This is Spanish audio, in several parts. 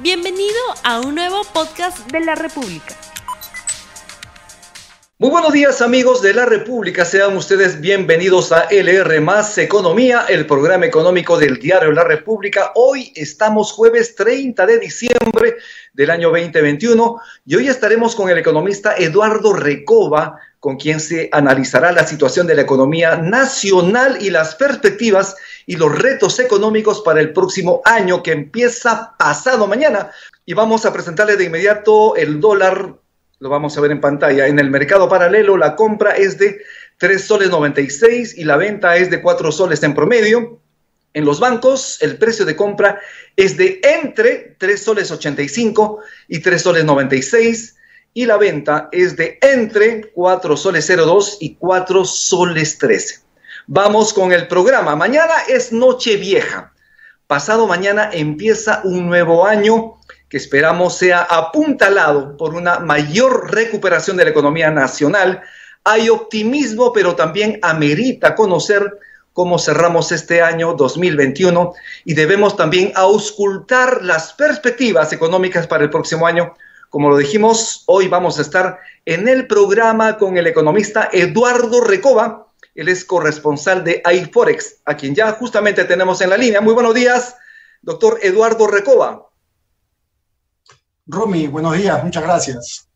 Bienvenido a un nuevo podcast de la República. Muy buenos días amigos de la República, sean ustedes bienvenidos a LR Más Economía, el programa económico del diario La República. Hoy estamos jueves 30 de diciembre del año 2021 y hoy estaremos con el economista Eduardo Recoba, con quien se analizará la situación de la economía nacional y las perspectivas y los retos económicos para el próximo año que empieza pasado mañana. Y vamos a presentarle de inmediato el dólar, lo vamos a ver en pantalla. En el mercado paralelo la compra es de 3 soles 96 y la venta es de 4 soles en promedio. En los bancos el precio de compra es de entre 3 soles 85 y 3 soles 96 y la venta es de entre 4 soles 02 y 4 soles 13. Vamos con el programa. Mañana es Noche Vieja. Pasado mañana empieza un nuevo año que esperamos sea apuntalado por una mayor recuperación de la economía nacional. Hay optimismo, pero también amerita conocer cómo cerramos este año 2021 y debemos también auscultar las perspectivas económicas para el próximo año. Como lo dijimos, hoy vamos a estar en el programa con el economista Eduardo Recoba, él es corresponsal de iForex, a quien ya justamente tenemos en la línea. Muy buenos días, doctor Eduardo Recoba. Rumi, buenos días, muchas gracias.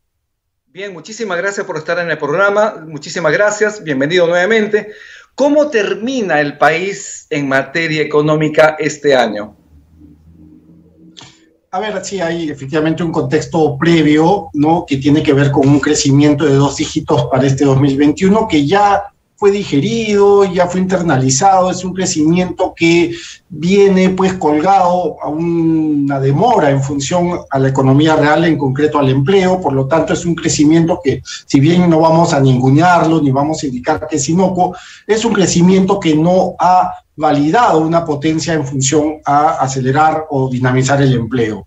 Bien, muchísimas gracias por estar en el programa. Muchísimas gracias, bienvenido nuevamente. ¿Cómo termina el país en materia económica este año? A ver, sí, hay efectivamente un contexto previo, ¿no? Que tiene que ver con un crecimiento de dos dígitos para este 2021, que ya fue digerido, ya fue internalizado, es un crecimiento que viene pues colgado a una demora en función a la economía real, en concreto al empleo, por lo tanto es un crecimiento que si bien no vamos a ningunearlo ni vamos a indicar que es inocuo, es un crecimiento que no ha validado una potencia en función a acelerar o dinamizar el empleo.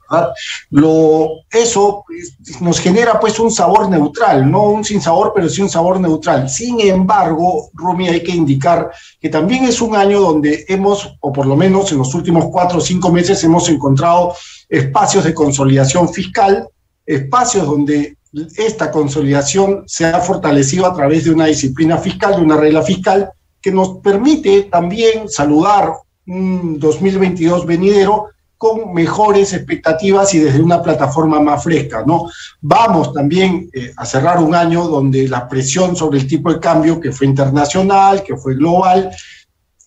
Lo, eso pues, nos genera pues un sabor neutral, no un sin sabor, pero sí un sabor neutral. Sin embargo, Rumi, hay que indicar que también es un año donde hemos, o por lo menos en los últimos cuatro o cinco meses, hemos encontrado espacios de consolidación fiscal, espacios donde esta consolidación se ha fortalecido a través de una disciplina fiscal, de una regla fiscal, que nos permite también saludar un 2022 venidero con mejores expectativas y desde una plataforma más fresca, ¿no? Vamos también eh, a cerrar un año donde la presión sobre el tipo de cambio, que fue internacional, que fue global,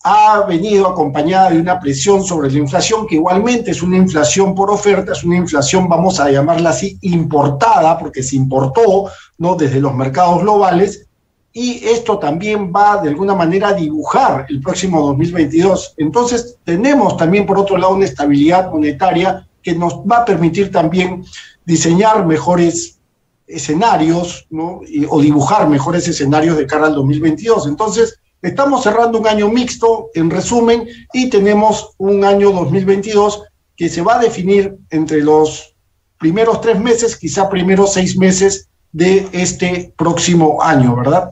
ha venido acompañada de una presión sobre la inflación, que igualmente es una inflación por oferta, es una inflación, vamos a llamarla así, importada, porque se importó, ¿no? Desde los mercados globales, y esto también va de alguna manera a dibujar el próximo 2022. Entonces, tenemos también, por otro lado, una estabilidad monetaria que nos va a permitir también diseñar mejores escenarios ¿no? o dibujar mejores escenarios de cara al 2022. Entonces, estamos cerrando un año mixto, en resumen, y tenemos un año 2022 que se va a definir entre los primeros tres meses, quizá primeros seis meses de este próximo año, ¿verdad?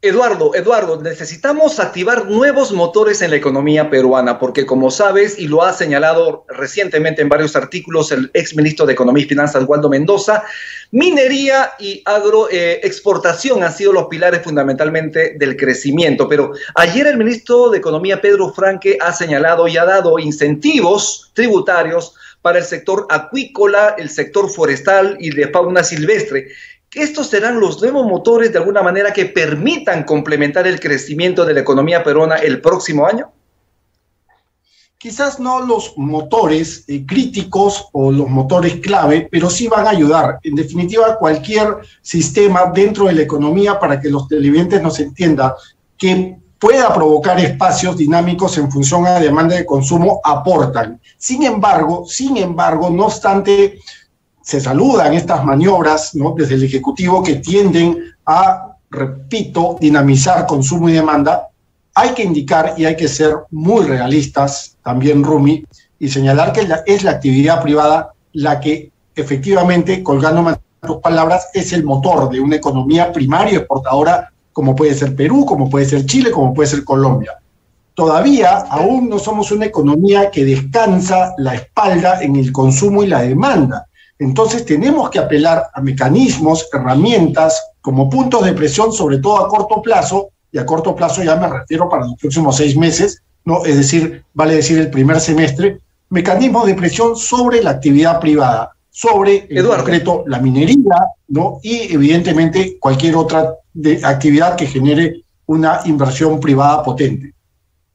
Eduardo, Eduardo, necesitamos activar nuevos motores en la economía peruana, porque como sabes, y lo ha señalado recientemente en varios artículos el ex ministro de Economía y Finanzas, Waldo Mendoza, minería y agroexportación han sido los pilares fundamentalmente del crecimiento. Pero ayer el ministro de Economía, Pedro Franque, ha señalado y ha dado incentivos tributarios para el sector acuícola, el sector forestal y de fauna silvestre estos serán los nuevos motores de alguna manera que permitan complementar el crecimiento de la economía peruana el próximo año? Quizás no los motores eh, críticos o los motores clave, pero sí van a ayudar. En definitiva, cualquier sistema dentro de la economía para que los televidentes nos entiendan que pueda provocar espacios dinámicos en función a la demanda de consumo aportan. Sin embargo, sin embargo, no obstante, se saludan estas maniobras desde el Ejecutivo que tienden a, repito, dinamizar consumo y demanda, hay que indicar y hay que ser muy realistas también, Rumi, y señalar que es la actividad privada la que efectivamente, colgando tus palabras, es el motor de una economía primaria exportadora como puede ser Perú, como puede ser Chile, como puede ser Colombia. todavía aún no somos una economía que descansa la espalda en el consumo y la demanda. Entonces tenemos que apelar a mecanismos, herramientas como puntos de presión, sobre todo a corto plazo, y a corto plazo ya me refiero para los próximos seis meses, ¿no? es decir, vale decir el primer semestre, mecanismos de presión sobre la actividad privada, sobre en concreto la minería, ¿no? y evidentemente cualquier otra actividad que genere una inversión privada potente.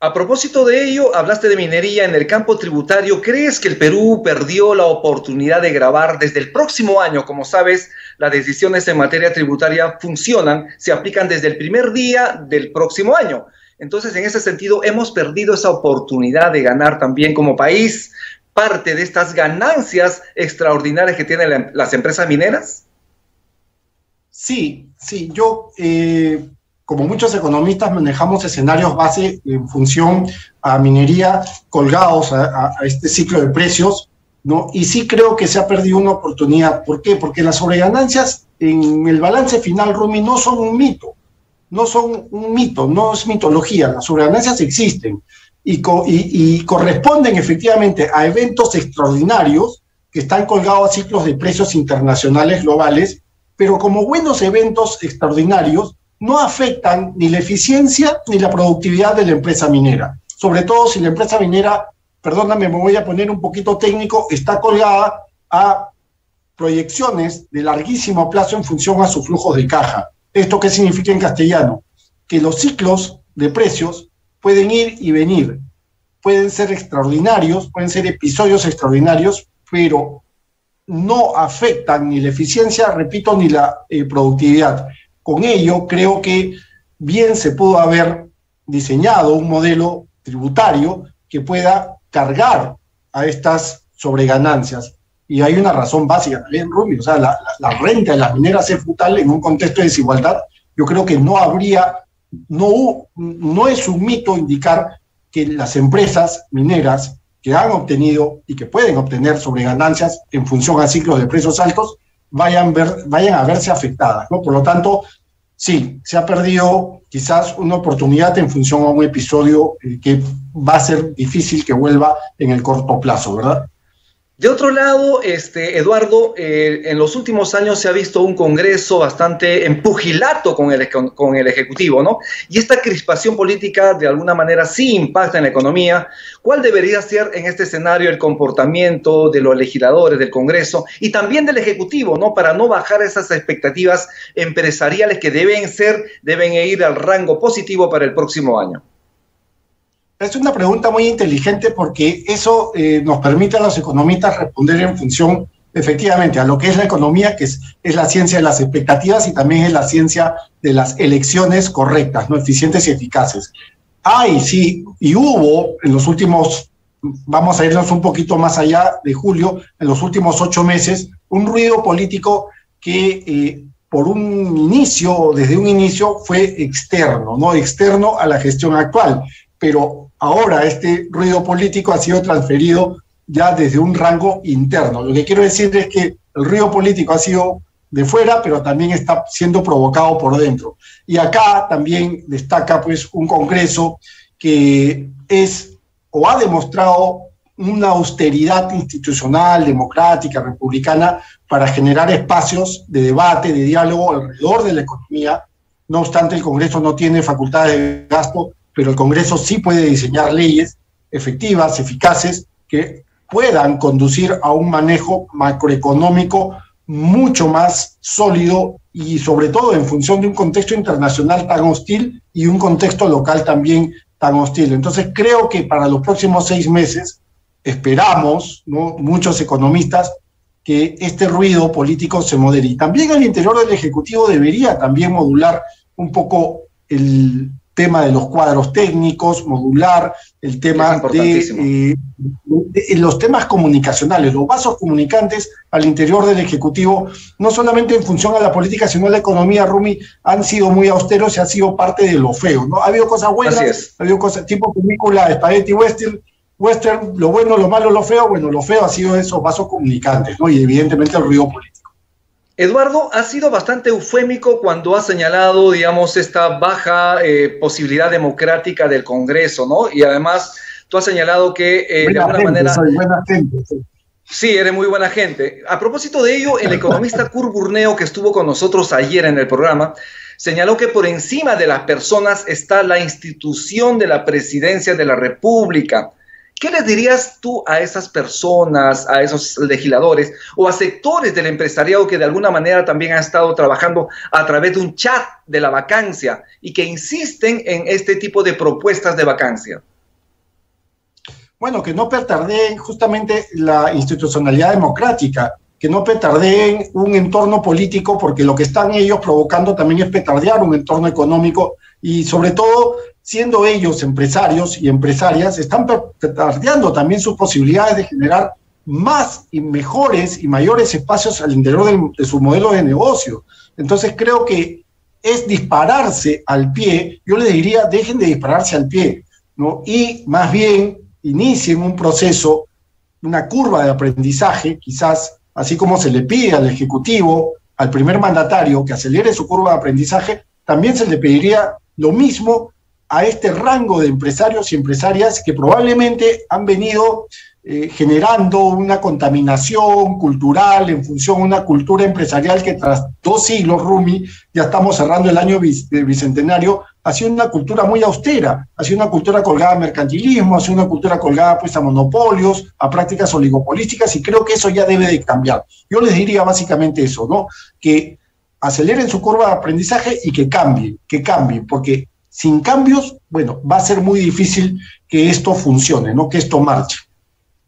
A propósito de ello, hablaste de minería en el campo tributario. ¿Crees que el Perú perdió la oportunidad de grabar desde el próximo año? Como sabes, las decisiones en materia tributaria funcionan, se aplican desde el primer día del próximo año. Entonces, en ese sentido, hemos perdido esa oportunidad de ganar también como país parte de estas ganancias extraordinarias que tienen las empresas mineras. Sí, sí, yo eh, como muchos economistas, manejamos escenarios base en función a minería colgados a, este ciclo de precios, ¿no? Y sí creo que se ha perdido una oportunidad. ¿Por qué? Porque las sobreganancias en el balance final, Rumi, no son un mito, no son un mito, no es mitología, las sobreganancias existen y, y corresponden efectivamente a eventos extraordinarios que están colgados a ciclos de precios internacionales globales, pero como buenos eventos extraordinarios, no afectan ni la eficiencia ni la productividad de la empresa minera. Sobre todo si la empresa minera, perdóname, me voy a poner un poquito técnico, está colgada a proyecciones de larguísimo plazo en función a sus flujos de caja. ¿Esto qué significa en castellano? Que los ciclos de precios pueden ir y venir, pueden ser extraordinarios, pueden ser episodios extraordinarios, pero no afectan ni la eficiencia, repito, ni la eh, productividad. Con ello, creo que bien se pudo haber diseñado un modelo tributario que pueda cargar a estas sobreganancias. Y hay una razón básica también, Rubio, o sea, la, renta de las mineras es brutal en un contexto de desigualdad. Yo creo que no habría, no, no es un mito indicar que las empresas mineras que han obtenido y que pueden obtener sobreganancias en función a ciclos de precios altos, vayan, ver, vayan a verse afectadas. ¿no? Por lo tanto, sí, se ha perdido quizás una oportunidad en función a un episodio eh, que va a ser difícil que vuelva en el corto plazo, ¿verdad? De otro lado, este, Eduardo, eh, en los últimos años se ha visto un Congreso bastante empugilato con el, con, el Ejecutivo, ¿no? Y esta crispación política de alguna manera sí impacta en la economía. ¿Cuál debería ser en este escenario el comportamiento de los legisladores del Congreso y también del Ejecutivo, ¿no? Para no bajar esas expectativas empresariales que deben ser, deben ir al rango positivo para el próximo año. Es una pregunta muy inteligente porque eso eh, nos permite a los economistas responder en función, efectivamente, a lo que es la economía, que es, es, la ciencia de las expectativas y también es la ciencia de las elecciones correctas, no eficientes y eficaces. Hay, sí, y hubo en los últimos, vamos a irnos un poquito más allá de julio, en los últimos ocho meses, un ruido político que eh, por un inicio, desde un inicio, fue externo, ¿no? Externo a la gestión actual pero ahora este ruido político ha sido transferido ya desde un rango interno. Lo que quiero decir es que el ruido político ha sido de fuera, pero también está siendo provocado por dentro. Y acá también destaca pues un Congreso que es o ha demostrado una austeridad institucional, democrática, republicana, para generar espacios de debate, de diálogo alrededor de la economía. No obstante, el Congreso no tiene facultades de gasto pero el Congreso sí puede diseñar leyes efectivas, eficaces, que puedan conducir a un manejo macroeconómico mucho más sólido y sobre todo en función de un contexto internacional tan hostil y un contexto local también tan hostil. Entonces creo que para los próximos seis meses esperamos, ¿no? muchos economistas, que este ruido político se modere. Y también al interior del Ejecutivo debería también modular un poco el, tema de los cuadros técnicos, modular, el tema eh, de, los temas comunicacionales, los vasos comunicantes al interior del Ejecutivo, no solamente en función a la política, sino a la economía, Rumi, han sido muy austeros y ha sido parte de lo feo. ¿no? Ha habido cosas buenas, ha habido cosas tipo película, Spaghetti Western, Western, lo bueno, lo malo, lo feo, bueno, lo feo ha sido esos vasos comunicantes, ¿no? Y evidentemente el ruido político. Eduardo, ha sido bastante eufémico cuando ha señalado, digamos, esta baja eh, posibilidad democrática del Congreso, ¿no? Y además, tú has señalado que eh, de alguna manera... Soy buena gente, sí. Sí, eres muy buena gente. A propósito de ello, el economista Kurt Burneo, que estuvo con nosotros ayer en el programa, señaló que por encima de las personas está la institución de la presidencia de la República. ¿Qué le dirías tú a esas personas, a esos legisladores o a sectores del empresariado que de alguna manera también han estado trabajando a través de un chat de la vacancia y que insisten en este tipo de propuestas de vacancia? bueno, que no petardeen justamente la institucionalidad democrática, que no petardeen un entorno político, porque lo que están ellos provocando también es petardear un entorno económico y sobre todo, siendo ellos empresarios y empresarias, están petardeando también sus posibilidades de generar más y mejores y mayores espacios al interior de, de su modelo de negocio. Entonces creo que es dispararse al pie, yo les diría, dejen de dispararse al pie, ¿no? Y más bien inicien un proceso, una curva de aprendizaje, quizás así como se le pide al Ejecutivo, al primer mandatario que acelere su curva de aprendizaje, también se le pediría lo mismo a este rango de empresarios y empresarias que probablemente han venido eh, generando una contaminación cultural en función de una cultura empresarial que tras dos siglos, Rumi, ya estamos cerrando el año bicentenario, ha sido una cultura muy austera, ha sido una cultura colgada a mercantilismo, ha sido una cultura colgada pues, a monopolios, a prácticas oligopolísticas, y creo que eso ya debe de cambiar. Yo les diría básicamente eso, ¿no? Que aceleren su curva de aprendizaje y que cambien, que cambien, porque sin cambios, bueno, va a ser muy difícil que esto funcione, ¿no? Que esto marche.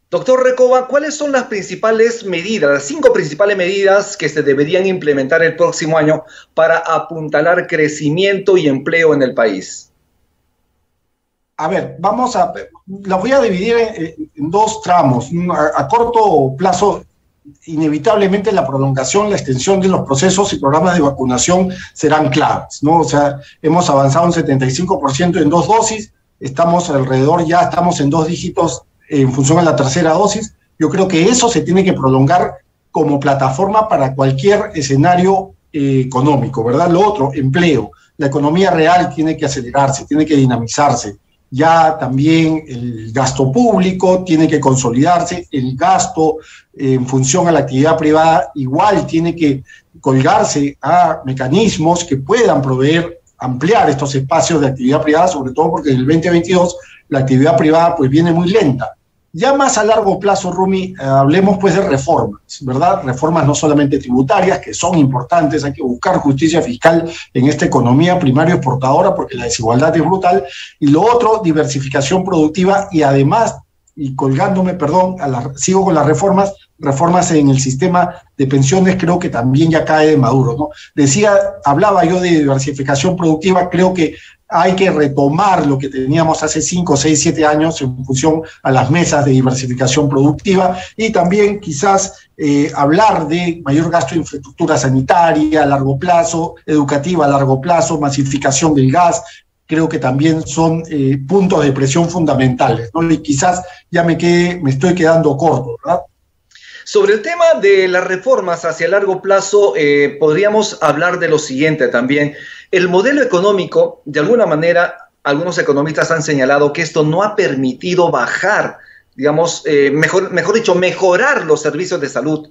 Doctor Recoba, ¿cuáles son las principales medidas, las cinco principales medidas que se deberían implementar el próximo año para apuntalar crecimiento y empleo en el país? A ver, vamos a, las voy a dividir en, dos tramos. A, a, corto plazo, inevitablemente la prolongación, la extensión de los procesos y programas de vacunación serán claves, ¿no? O sea, hemos avanzado un 75% en dos dosis, estamos alrededor, ya estamos en dos dígitos en función a la tercera dosis. Yo creo que eso se tiene que prolongar como plataforma para cualquier escenario eh, económico, ¿verdad? Lo otro, empleo. La economía real tiene que acelerarse, tiene que dinamizarse. Ya también el gasto público tiene que consolidarse, el gasto eh, en función a la actividad privada igual tiene que colgarse a mecanismos que puedan proveer, ampliar estos espacios de actividad privada, sobre todo porque en el 2022 la actividad privada pues viene muy lenta. Ya más a largo plazo, Rumi, eh, hablemos pues de reformas, ¿verdad? Reformas no solamente tributarias, que son importantes, hay que buscar justicia fiscal en esta economía primario exportadora porque la desigualdad es brutal. Y lo otro, diversificación productiva y además, y colgándome, perdón, sigo con las reformas, reformas en el sistema de pensiones creo que también ya cae de maduro, ¿no? Decía, hablaba yo de diversificación productiva, creo que hay que retomar lo que teníamos hace 5, 6, 7 años en función a las mesas de diversificación productiva y también quizás eh, hablar de mayor gasto de infraestructura sanitaria a largo plazo, educativa a largo plazo, masificación del gas, creo que también son eh, puntos de presión fundamentales. Y quizás ya me, quede, me estoy quedando corto, ¿verdad? Sobre el tema de las reformas hacia largo plazo, eh, podríamos hablar de lo siguiente también. El modelo económico, de alguna manera, algunos economistas han señalado que esto no ha permitido bajar, digamos, eh, mejor, mejor dicho, mejorar los servicios de salud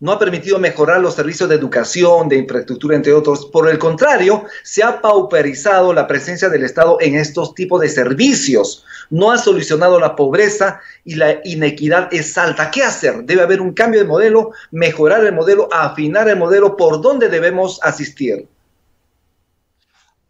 no ha permitido mejorar los servicios de educación, de infraestructura, entre otros. Por el contrario, se ha pauperizado la presencia del Estado en estos tipos de servicios. No ha solucionado la pobreza y la inequidad es alta. ¿Qué hacer? Debe haber un cambio de modelo, mejorar el modelo, afinar el modelo, por dónde debemos asistir.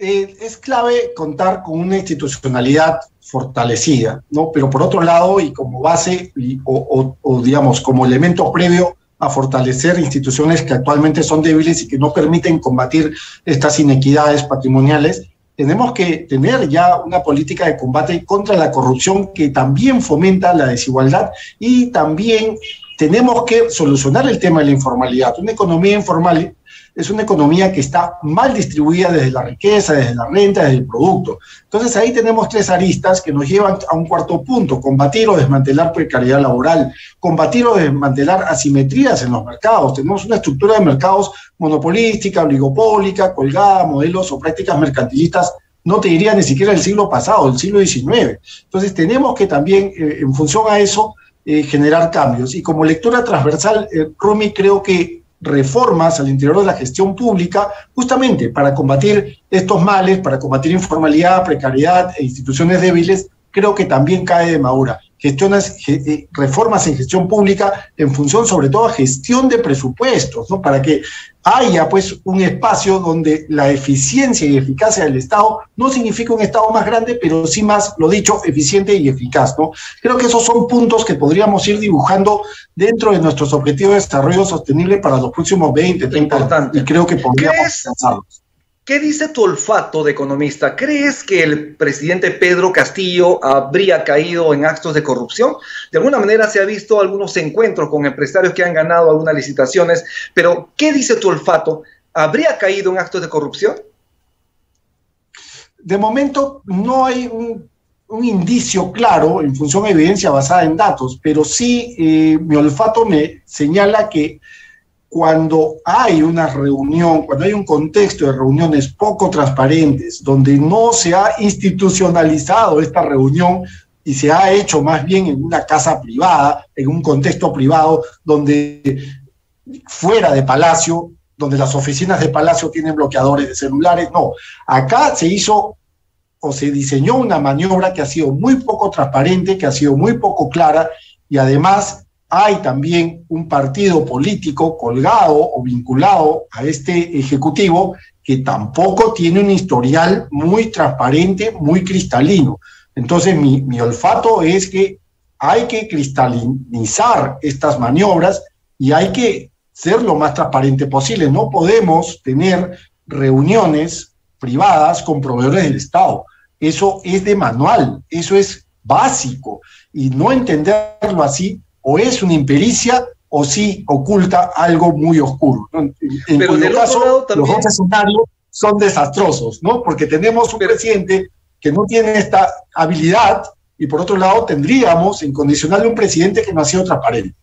Eh, es clave contar con una institucionalidad fortalecida, ¿no? Pero por otro lado, y como base, o, o digamos, como elemento previo, a fortalecer instituciones que actualmente son débiles y que no permiten combatir estas inequidades patrimoniales, tenemos que tener ya una política de combate contra la corrupción que también fomenta la desigualdad y también tenemos que solucionar el tema de la informalidad. Una economía informal es una economía que está mal distribuida desde la riqueza, desde la renta, desde el producto. Entonces ahí tenemos tres aristas que nos llevan a un cuarto punto, combatir o desmantelar precariedad laboral, combatir o desmantelar asimetrías en los mercados. Tenemos una estructura de mercados monopolística, oligopólica, colgada, modelos o prácticas mercantilistas no te diría ni siquiera el siglo pasado, el siglo XIX. Entonces tenemos que también, eh, en función a eso, eh, generar cambios. Y como lectura transversal, eh, Rumi creo que reformas al interior de la gestión pública justamente para combatir estos males, para combatir informalidad, precariedad e instituciones débiles, creo que también cae de madura gestiones, eh, reformas en gestión pública en función sobre todo a gestión de presupuestos, ¿no? Para que haya pues un espacio donde la eficiencia y eficacia del Estado no significa un Estado más grande, pero sí más, lo dicho, eficiente y eficaz, ¿no? Creo que esos son puntos que podríamos ir dibujando dentro de nuestros objetivos de desarrollo sostenible para los próximos 20, 30 años. Y creo que podríamos alcanzarlos. ¿Qué dice tu olfato de economista? ¿Crees que el presidente Pedro Castillo habría caído en actos de corrupción? De alguna manera se ha visto algunos encuentros con empresarios que han ganado algunas licitaciones, pero ¿qué dice tu olfato? ¿Habría caído en actos de corrupción? De momento no hay un, indicio claro en función de evidencia basada en datos, pero sí eh, mi olfato me señala que cuando hay una reunión, cuando hay un contexto de reuniones poco transparentes, donde no se ha institucionalizado esta reunión y se ha hecho más bien en una casa privada, en un contexto privado, donde fuera de Palacio, donde las oficinas de Palacio tienen bloqueadores de celulares, no, acá se hizo o se diseñó una maniobra que ha sido muy poco transparente, que ha sido muy poco clara y además hay también un partido político colgado o vinculado a este ejecutivo que tampoco tiene un historial muy transparente, muy cristalino. Entonces mi, olfato es que hay que cristalinizar estas maniobras y hay que ser lo más transparente posible. No podemos tener reuniones privadas con proveedores del Estado. Eso es de manual, eso es básico. Y no entenderlo así o es una impericia o sí oculta algo muy oscuro. En, Pero caso, los dos escenarios son desastrosos, ¿no? Porque tenemos un presidente que no tiene esta habilidad y por otro lado tendríamos en condicional un presidente que no ha sido transparente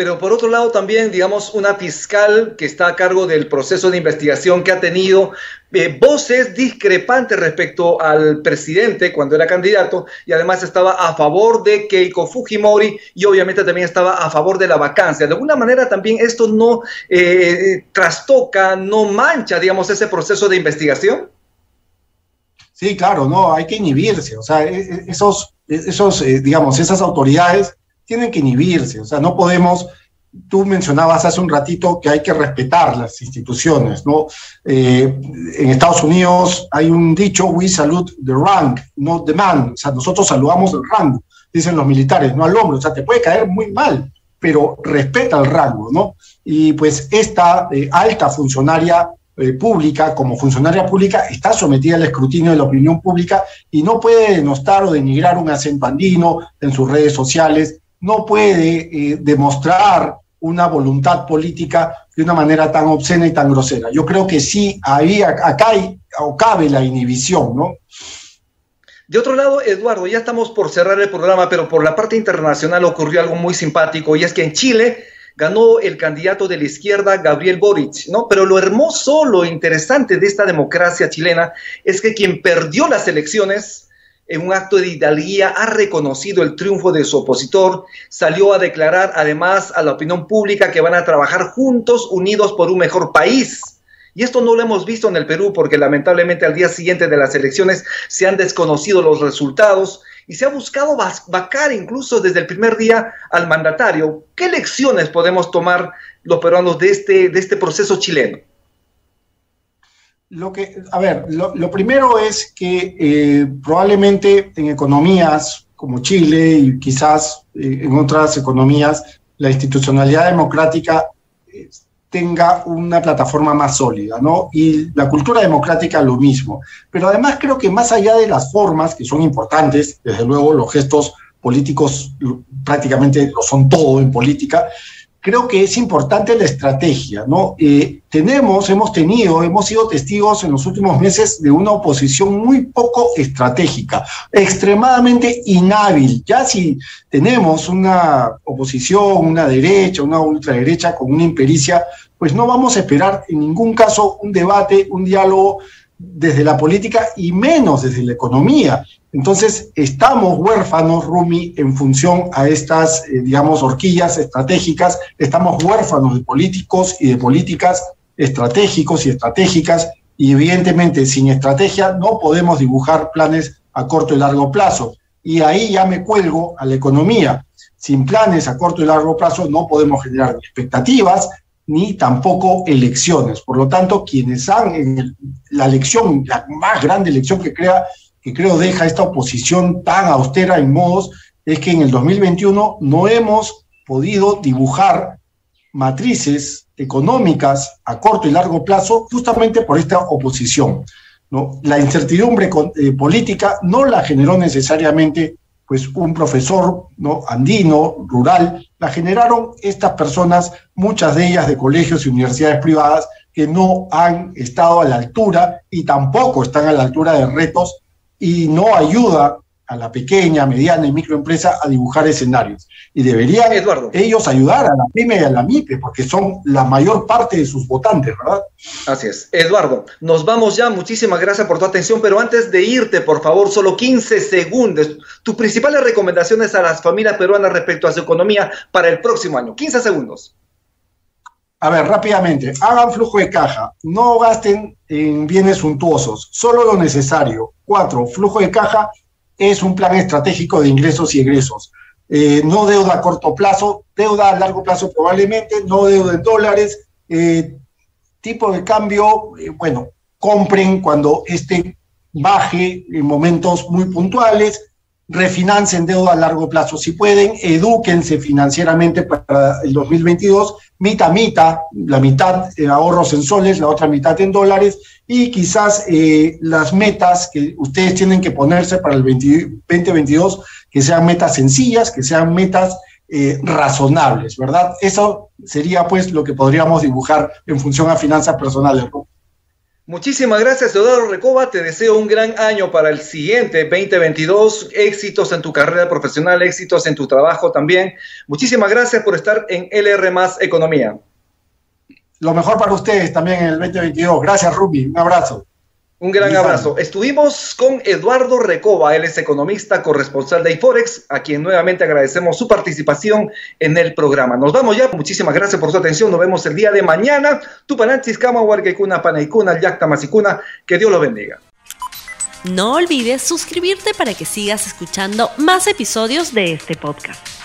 pero por otro lado también, digamos, una fiscal que está a cargo del proceso de investigación que ha tenido eh, voces discrepantes respecto al presidente cuando era candidato y además estaba a favor de Keiko Fujimori y obviamente también estaba a favor de la vacancia. De alguna manera también esto no eh, trastoca, no mancha, digamos, ese proceso de investigación. Sí, claro, no, hay que inhibirse, o sea, e, e, esos, esos eh, digamos, esas autoridades tienen que inhibirse, o sea, no podemos, tú mencionabas hace un ratito que hay que respetar las instituciones, ¿no? Eh, en Estados Unidos hay un dicho, we salute the rank, not the man, o sea, nosotros saludamos el rango, dicen los militares, no al hombre, o sea, te puede caer muy mal, pero respeta el rango, ¿no? Y pues esta eh, alta funcionaria eh, pública, como funcionaria pública, está sometida al escrutinio de la opinión pública y no puede denostar o denigrar un acento en sus redes sociales, no puede eh, demostrar una voluntad política de una manera tan obscena y tan grosera. Yo creo que sí, ahí, acá hay, o cabe la inhibición, ¿no? De otro lado, Eduardo, ya estamos por cerrar el programa, pero por la parte internacional ocurrió algo muy simpático y es que en Chile ganó el candidato de la izquierda, Gabriel Boric, ¿no? Pero lo hermoso, lo interesante de esta democracia chilena es que quien perdió las elecciones en un acto de hidalguía, ha reconocido el triunfo de su opositor, salió a declarar además a la opinión pública que van a trabajar juntos, unidos por un mejor país. Y esto no lo hemos visto en el Perú porque lamentablemente al día siguiente de las elecciones se han desconocido los resultados y se ha buscado vacar incluso desde el primer día al mandatario. ¿Qué lecciones podemos tomar los peruanos de este, de este proceso chileno? Lo que, a ver, lo, primero es que eh, probablemente en economías como Chile y quizás eh, en otras economías, la institucionalidad democrática eh, tenga una plataforma más sólida, ¿no? Y la cultura democrática lo mismo. Pero además creo que más allá de las formas, que son importantes, desde luego los gestos políticos prácticamente lo son todo en política, creo que es importante la estrategia, ¿no? Eh, tenemos, hemos tenido, hemos sido testigos en los últimos meses de una oposición muy poco estratégica, extremadamente inhábil. Ya si tenemos una oposición, una derecha, una ultraderecha con una impericia, pues no vamos a esperar en ningún caso un debate, un diálogo desde la política y menos desde la economía. Entonces, estamos huérfanos, Rumi, en función a estas, eh, digamos, horquillas estratégicas, estamos huérfanos de políticos y de políticas estratégicos y estratégicas, y evidentemente sin estrategia no podemos dibujar planes a corto y largo plazo. Y ahí ya me cuelgo a la economía. Sin planes a corto y largo plazo no podemos generar expectativas ni tampoco elecciones. Por lo tanto, quienes han en la elección, la más grande elección que crea que creo deja esta oposición tan austera en modos, es que en el 2021 no hemos podido dibujar matrices económicas a corto y largo plazo justamente por esta oposición. ¿no? La incertidumbre eh, política no la generó necesariamente pues un profesor ¿no? andino, rural, la generaron estas personas, muchas de ellas de colegios y universidades privadas, que no han estado a la altura y tampoco están a la altura de retos y no ayuda a la pequeña, mediana y microempresa a dibujar escenarios. Y deberían ellos ayudar a la pyme y a la MIPE, porque son la mayor parte de sus votantes, ¿verdad? Así es. Eduardo, nos vamos ya. Muchísimas gracias por tu atención, pero antes de irte, por favor, solo 15 segundos. Tus principales recomendaciones a las familias peruanas respecto a su economía para el próximo año. 15 segundos. A ver, rápidamente, hagan flujo de caja, no gasten en bienes suntuosos, solo lo necesario. Cuatro, flujo de caja es un plan estratégico de ingresos y egresos. Eh, no deuda a corto plazo, deuda a largo plazo probablemente, no deuda en dólares, eh, tipo de cambio, eh, bueno, compren cuando este baje en momentos muy puntuales, refinancen deuda a largo plazo si pueden, edúquense financieramente para el 2022, mitad, mitad, la mitad ahorros en soles, la otra mitad en dólares, y quizás eh, las metas que ustedes tienen que ponerse para el 2022, que sean metas sencillas, que sean metas eh, razonables, ¿verdad? Eso sería pues lo que podríamos dibujar en función a finanzas personales. Muchísimas gracias, Eduardo Recoba. Te deseo un gran año para el siguiente 2022. Éxitos en tu carrera profesional, éxitos en tu trabajo también. Muchísimas gracias por estar en LR Más Economía. Lo mejor para ustedes también en el 2022. Gracias, Ruby. Un abrazo. Un gran abrazo. Estuvimos con Eduardo Recoba, él es economista corresponsal de iForex, a quien nuevamente agradecemos su participación en el programa. Nos vamos ya, muchísimas gracias por su atención, nos vemos el día de mañana. Tupananchis, Kama, Huarquecuna, Panaicuna, Yacta, Masicuna, que Dios los bendiga. No olvides suscribirte para que sigas escuchando más episodios de este podcast.